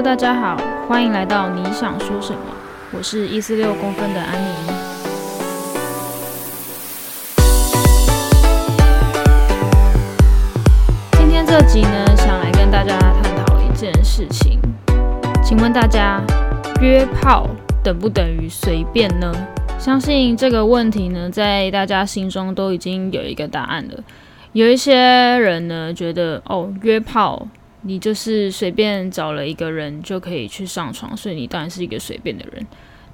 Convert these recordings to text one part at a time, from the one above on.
大家好，欢迎来到你想说什么？我是一四六公分的安妮。今天这集呢，想来跟大家探讨一件事情，请问大家，约炮等不等于随便呢？相信这个问题呢，在大家心中都已经有一个答案了。有一些人呢，觉得哦，约炮你就是随便找了一个人就可以去上床，所以你当然是一个随便的人。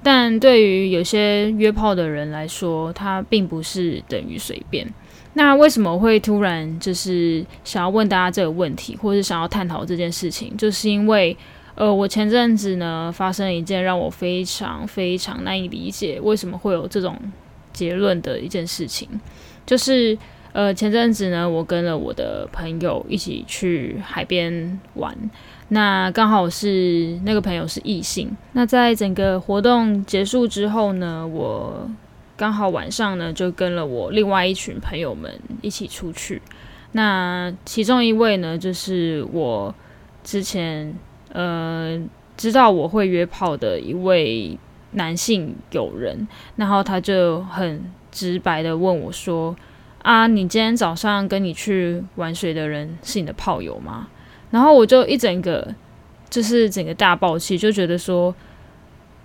但对于有些约炮的人来说，他并不是等于随便。那为什么会突然就是想要问大家这个问题，或是想要探讨这件事情？就是因为呃，我前阵子呢发生了一件让我非常非常难以理解为什么会有这种结论的一件事情，就是呃前阵子呢，我跟了我的朋友一起去海边玩，那刚好是那个朋友是异性，那在整个活动结束之后呢，我刚好晚上呢就跟了我另外一群朋友们一起出去，那其中一位呢就是我之前。呃，知道我会约炮的一位男性友人，然后他就很直白的问我说：“啊，你今天早上跟你去玩水的人是你的炮友吗？”然后我就一整个就是整个大爆气，就觉得说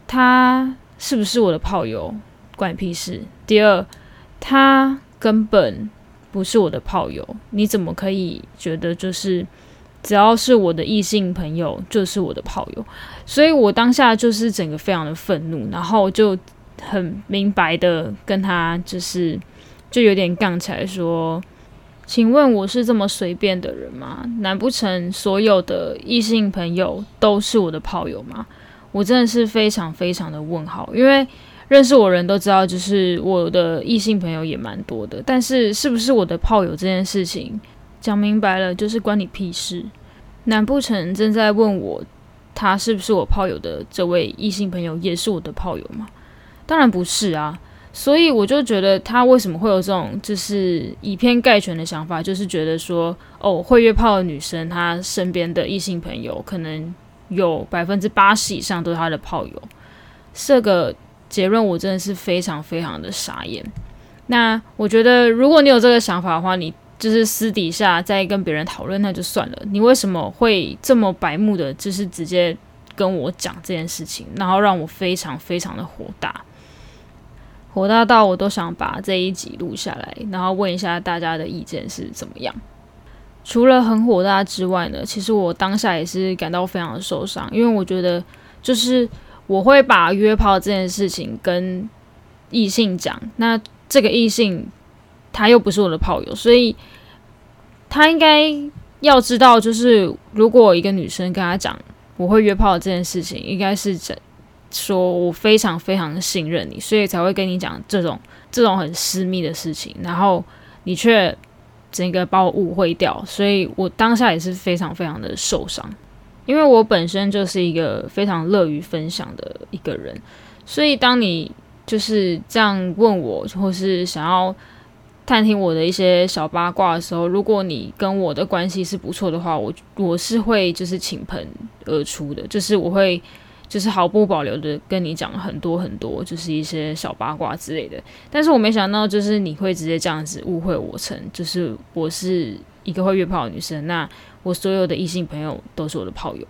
他是不是我的炮友，关你屁事。第二，他根本不是我的炮友，你怎么可以觉得就是？只要是我的异性朋友，就是我的炮友，所以我当下就是整个非常的愤怒，然后就很明白的跟他就是就有点杠起来说：“请问我是这么随便的人吗？难不成所有的异性朋友都是我的炮友吗？”我真的是非常非常的问号，因为认识我人都知道，就是我的异性朋友也蛮多的，但是是不是我的炮友这件事情？讲明白了，就是关你屁事。难不成正在问我他是不是我炮友的这位异性朋友也是我的炮友吗？当然不是啊。所以我就觉得他为什么会有这种就是以偏概全的想法，就是觉得说哦，会约炮的女生，她身边的异性朋友可能有百分之八十以上都是她的炮友。这个结论我真的是非常非常的傻眼。那我觉得如果你有这个想法的话，你。就是私底下再跟别人讨论，那就算了。你为什么会这么白目的，就是直接跟我讲这件事情，然后让我非常非常的火大，火大到我都想把这一集录下来，然后问一下大家的意见是怎么样。除了很火大之外呢，其实我当下也是感到非常的受伤，因为我觉得就是我会把约炮这件事情跟异性讲，那这个异性。他又不是我的炮友，所以他应该要知道，就是如果一个女生跟他讲我会约炮这件事情，应该是怎说我非常非常信任你，所以才会跟你讲这种这种很私密的事情，然后你却整个把我误会掉，所以我当下也是非常非常的受伤，因为我本身就是一个非常乐于分享的一个人，所以当你就是这样问我，或是想要。探听我的一些小八卦的时候，如果你跟我的关系是不错的话，我我是会就是倾盆而出的，就是我会就是毫不保留的跟你讲很多很多，就是一些小八卦之类的。但是我没想到，就是你会直接这样子误会我成，就是我是一个会约炮的女生。那我所有的异性朋友都是我的炮友。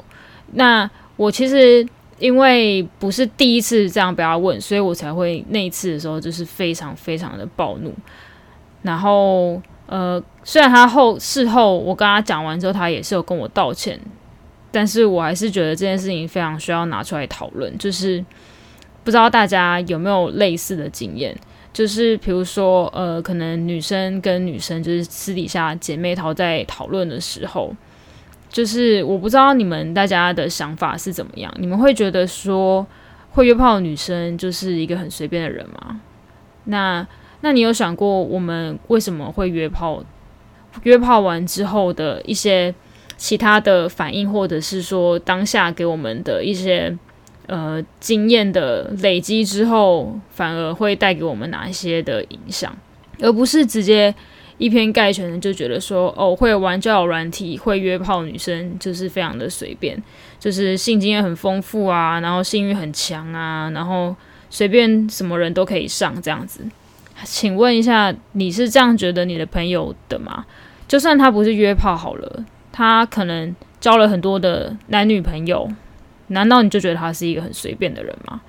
那我其实因为不是第一次这样被他问，所以我才会那一次的时候就是非常非常的暴怒。然后，呃，虽然他后事后我跟他讲完之后，他也是有跟我道歉，但是我还是觉得这件事情非常需要拿出来讨论。就是不知道大家有没有类似的经验，就是比如说，呃，可能女生跟女生就是私底下姐妹淘在讨论的时候，就是我不知道你们大家的想法是怎么样，你们会觉得说会约炮的女生就是一个很随便的人吗？那？那你有想过我们为什么会约炮？约炮完之后的一些其他的反应，或者是说当下给我们的一些呃经验的累积之后，反而会带给我们哪一些的影响，而不是直接一篇概全的就觉得说，哦，会玩交友软体、会约炮女生就是非常的随便，就是性经验很丰富啊，然后性欲很强啊，然后随便什么人都可以上这样子。请问一下，你是这样觉得你的朋友的吗？就算他不是约炮好了，他可能交了很多的男女朋友，难道你就觉得他是一个很随便的人吗？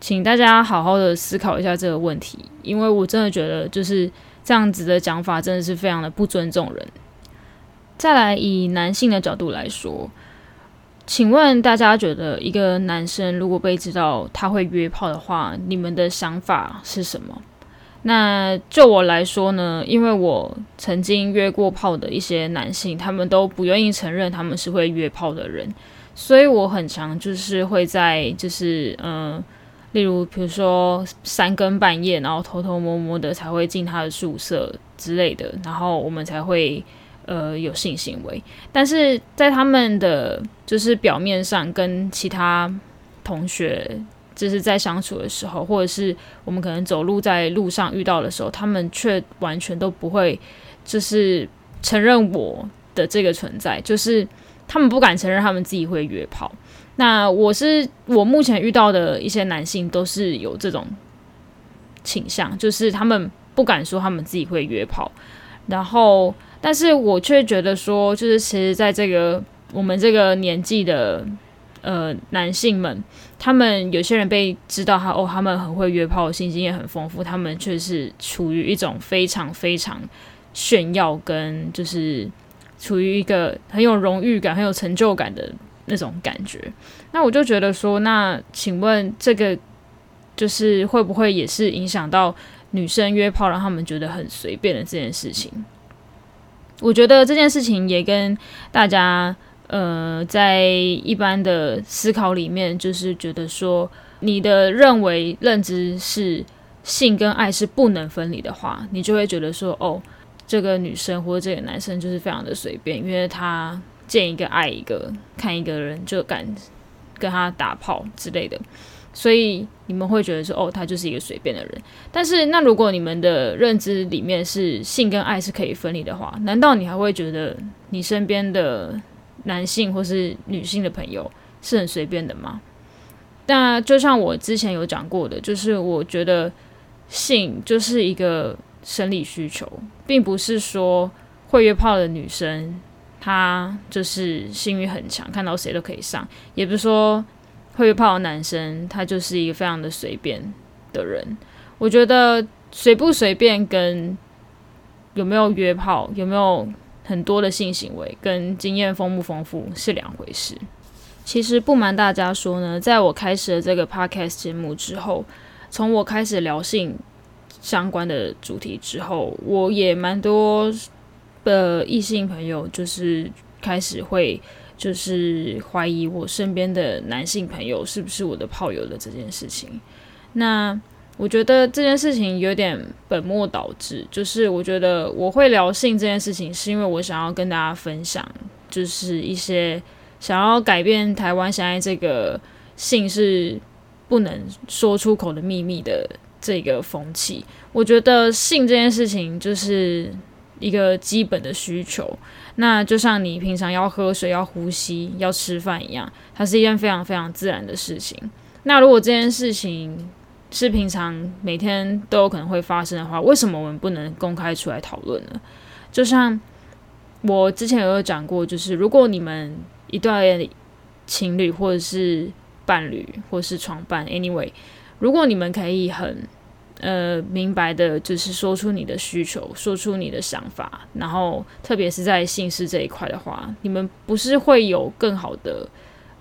请大家好好的思考一下这个问题，因为我真的觉得就是这样子的讲法真的是非常的不尊重人。再来以男性的角度来说，请问大家觉得一个男生如果被知道他会约炮的话，你们的想法是什么？那就我来说呢，因为我曾经约过炮的一些男性，他们都不愿意承认他们是会约炮的人，所以我很常就是会在就是嗯。例如，比如说三更半夜，然后偷偷摸摸的才会进他的宿舍之类的，然后我们才会呃有性行为。但是在他们的就是表面上跟其他同学就是在相处的时候，或者是我们可能走路在路上遇到的时候，他们却完全都不会就是承认我的这个存在，就是他们不敢承认他们自己会约炮。那我是我目前遇到的一些男性都是有这种倾向，就是他们不敢说他们自己会约炮，然后，但是我却觉得说，就是其实在这个我们这个年纪的呃男性们，他们有些人被知道他哦，他们很会约炮，性经验很丰富，他们却是处于一种非常非常炫耀跟就是处于一个很有荣誉感、很有成就感的。那种感觉，那我就觉得说，那请问这个就是会不会也是影响到女生约炮让他们觉得很随便的这件事情？我觉得这件事情也跟大家呃在一般的思考里面，就是觉得说，你的认为认知是性跟爱是不能分离的话，你就会觉得说，哦，这个女生或者这个男生就是非常的随便，因为他。见一个爱一个，看一个人就敢跟他打炮之类的，所以你们会觉得说，哦，他就是一个随便的人。但是，那如果你们的认知里面是性跟爱是可以分离的话，难道你还会觉得你身边的男性或是女性的朋友是很随便的吗？那就像我之前有讲过的，就是我觉得性就是一个生理需求，并不是说会约炮的女生。她就是性欲很强，看到谁都可以上，也不是说会约炮的男生，他就是一个非常的随便的人。我觉得随不随便跟有没有约炮、有没有很多的性行为、跟经验丰不丰富是两回事。其实不瞒大家说呢，在我开始了这个 podcast 节目之后，从我开始聊性相关的主题之后，我也蛮多。的异性朋友就是开始会就是怀疑我身边的男性朋友是不是我的炮友的这件事情。那我觉得这件事情有点本末倒置，就是我觉得我会聊性这件事情，是因为我想要跟大家分享，就是一些想要改变台湾现在这个性是不能说出口的秘密的这个风气。我觉得性这件事情就是。一个基本的需求，那就像你平常要喝水、要呼吸、要吃饭一样，它是一件非常非常自然的事情。那如果这件事情是平常每天都有可能会发生的话，为什么我们不能公开出来讨论呢？就像我之前有讲过，就是如果你们一段情侣或者是伴侣或是床伴，anyway，如果你们可以很呃，明白的，就是说出你的需求，说出你的想法，然后特别是在姓氏这一块的话，你们不是会有更好的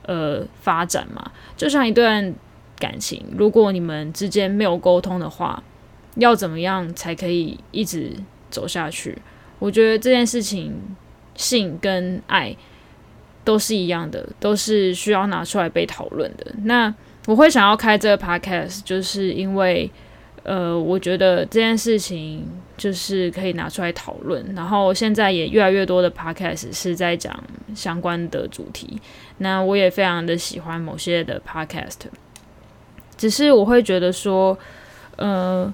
呃发展吗？就像一段感情，如果你们之间没有沟通的话，要怎么样才可以一直走下去？我觉得这件事情，性跟爱都是一样的，都是需要拿出来被讨论的。那我会想要开这个 podcast，就是因为。呃，我觉得这件事情就是可以拿出来讨论，然后现在也越来越多的 podcast 是在讲相关的主题。那我也非常的喜欢某些的 podcast，只是我会觉得说，呃，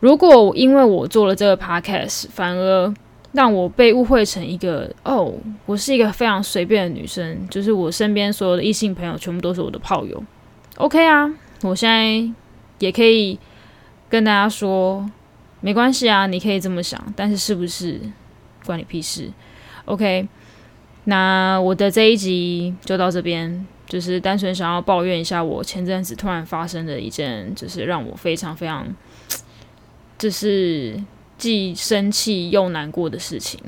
如果因为我做了这个 podcast，反而让我被误会成一个哦，我是一个非常随便的女生，就是我身边所有的异性朋友全部都是我的炮友。OK 啊，我现在也可以跟大家说，没关系啊，你可以这么想，但是是不是关你屁事？OK，那我的这一集就到这边。就是单纯想要抱怨一下，我前阵子突然发生的一件，就是让我非常非常，就是既生气又难过的事情。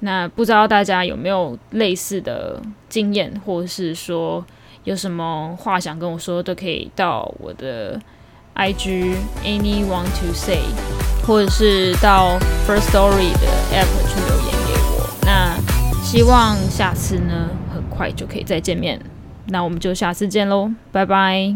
那不知道大家有没有类似的经验，或者是说有什么话想跟我说，都可以到我的 IG any want to say，或者是到 First Story 的 App 去留言给我。那希望下次呢，很快就可以再见面。那我们就下次见喽，拜拜。